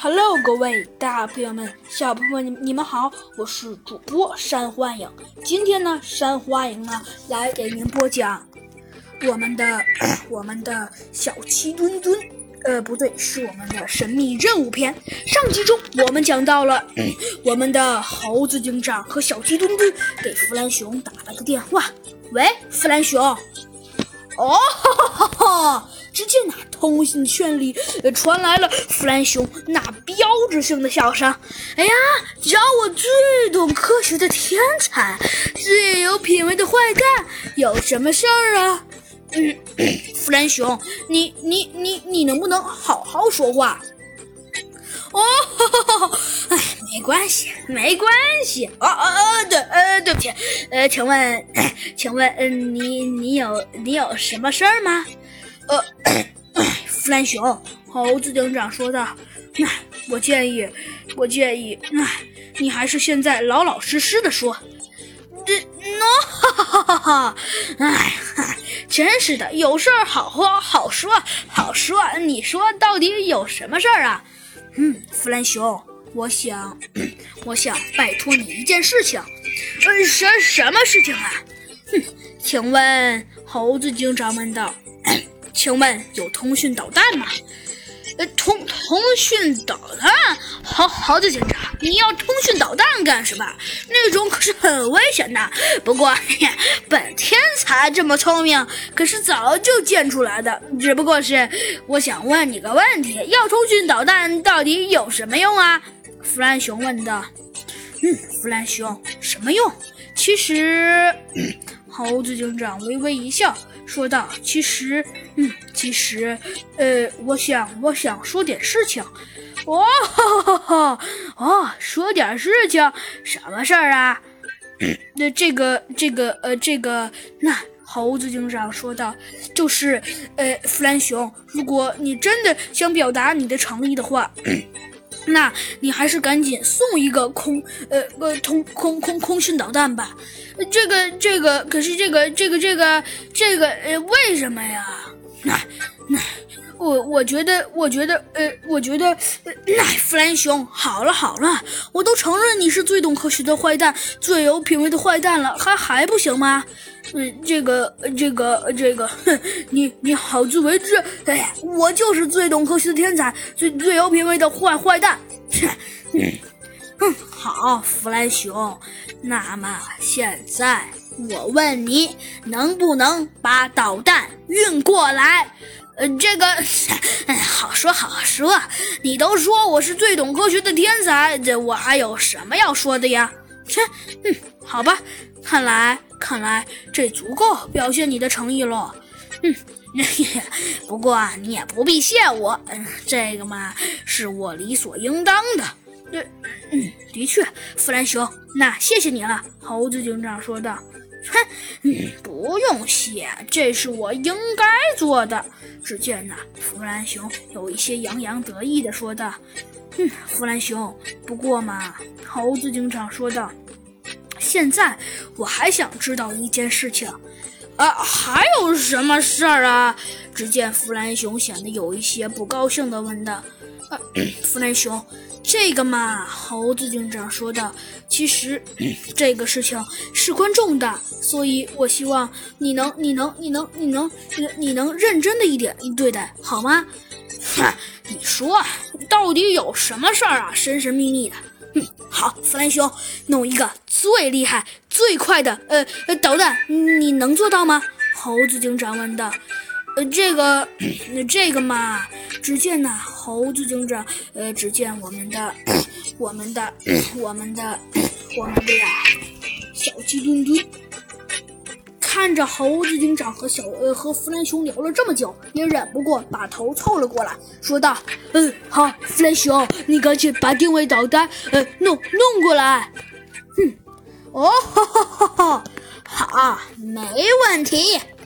Hello，各位大朋友们、小朋友们，你们好，我是主播山幻影。今天呢，山幻影呢来给您播讲我们的 我们的小鸡墩墩，呃，不对，是我们的神秘任务篇。上集中我们讲到了我们的猴子警长和小鸡墩墩给弗兰熊打了个电话。喂，弗兰熊。哦，哈哈哈！通信圈里传来了弗兰熊那标志性的笑声。哎呀，找我最懂科学的天才，最有品味的坏蛋，有什么事儿啊？嗯，弗兰熊，你你你你能不能好好说话？哦，哎，没关系，没关系。哦哦哦，对，呃，对不起，呃，请问，请问，嗯，你你有你有什么事儿吗？呃，弗兰熊，猴子警长说道。那我建议，我建议，哎，你还是现在老老实实的说。这，喏，哈哈哈哈哈！哎，真是的，有事儿好说，好说，好说。你说到底有什么事儿啊？嗯，弗兰熊，我想，我想拜托你一件事情。呃，什什么事情啊？哼，请问猴子警长问道。请问有通讯导弹吗？呃，通通讯导弹？好好的警察，你要通讯导弹干什么？那种可是很危险的。不过，本天才这么聪明，可是早就建出来的。只不过是，我想问你个问题：要通讯导弹到底有什么用啊？弗兰熊问道。嗯，弗兰熊，什么用？其实，猴子警长微微一笑。说道：“其实，嗯，其实，呃，我想，我想说点事情。哦，哈哈哈哈哦，说点事情，什么事儿啊？那这个，这个，呃，这个，那猴子警长说道，就是，呃，弗兰熊，如果你真的想表达你的诚意的话。”那你还是赶紧送一个空呃呃通空空空讯导弹吧，这个这个可是这个这个这个这个呃为什么呀？那那我我觉得我觉得呃我觉得那弗兰熊好了好了，我都承认你是最懂科学的坏蛋，最有品味的坏蛋了，还还不行吗？嗯，这个，这个，这个，哼，你你好自为之。哎，我就是最懂科学的天才，最最有品味的坏坏蛋。哼，好，弗兰熊。那么现在我问你，能不能把导弹运过来？呃，这个，哎，好说好说。你都说我是最懂科学的天才，这我还有什么要说的呀？切，嗯，好吧，看来。看来这足够表现你的诚意了，嗯，嘿嘿不过你也不必谢我，嗯，这个嘛是我理所应当的。对，嗯，的确，弗兰熊，那谢谢你了。猴子警长说道。哼，嗯，不用谢，这是我应该做的。只见那弗兰熊有一些洋洋得意的说道。嗯，弗兰熊，不过嘛，猴子警长说道。现在我还想知道一件事情，啊，还有什么事儿啊？只见弗兰熊显得有一些不高兴的问道：“啊，弗兰熊，这个嘛，猴子警长说道，其实 这个事情事关重大，所以我希望你能，你能，你能，你能，你能认真的一点对待，好吗？哼，你说到底有什么事儿啊？神神秘秘的。”嗯，好，弗兰熊，弄一个最厉害、最快的呃呃导弹，你能做到吗？猴子警长问道。呃，这个，这个嘛，只见呐，猴子警长，呃，只见我们的，我们的，我们的，我们的呀，小鸡墩墩。看着猴子警长和小呃和弗兰熊聊了这么久，也忍不过把头凑了过来，说道：“嗯，好，弗兰熊，你赶紧把定位导弹呃弄弄过来。”哼，哦，哈哈哈哈，好，没问题。